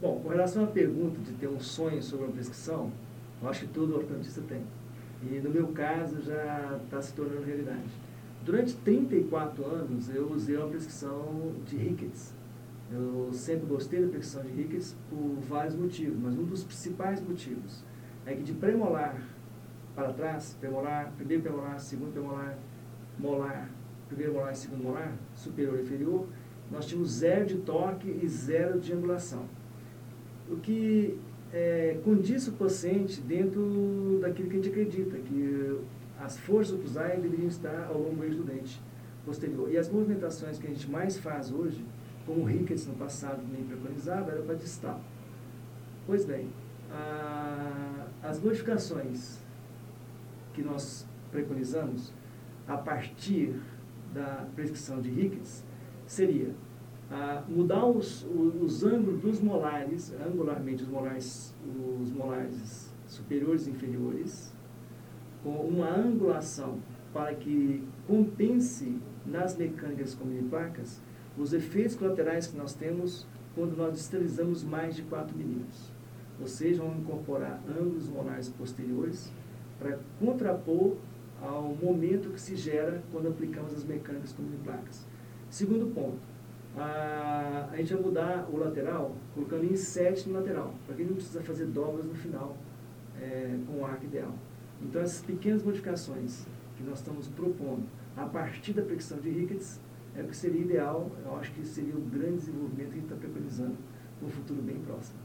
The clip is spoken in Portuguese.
Bom, com relação à pergunta de ter um sonho sobre uma prescrição, eu acho que todo ortodontista tem. E no meu caso já está se tornando realidade. Durante 34 anos eu usei uma prescrição de Ricketts. Eu sempre gostei da prescrição de Ricketts por vários motivos, mas um dos principais motivos é que de premolar para trás, premolar, primeiro premolar, segundo premolar, molar, primeiro molar e segundo molar, superior e inferior, nós tínhamos zero de torque e zero de angulação. O que é, condiz o paciente dentro daquilo que a gente acredita, que as forças do Pusai deveriam estar ao longo do dente posterior. E as movimentações que a gente mais faz hoje, como o Ricketts no passado nem preconizava, era para distal. Pois bem, a, as modificações que nós preconizamos a partir da prescrição de Ricketts seria mudar os, os, os, ângulos dos molares, angularmente os molares, os molares superiores e inferiores, com uma angulação para que compense nas mecânicas como de placas os efeitos colaterais que nós temos quando nós distalizamos mais de 4 milímetros. Ou seja, vamos incorporar ângulos molares posteriores para contrapor ao momento que se gera quando aplicamos as mecânicas como de placas. Segundo ponto, a, a gente vai mudar o lateral colocando em 7 no lateral, para que não precisa fazer dobras no final é, com o arco ideal. Então, essas pequenas modificações que nós estamos propondo a partir da fricção de Ricketts é o que seria ideal, eu acho que seria o grande desenvolvimento que a gente está preconizando no futuro bem próximo.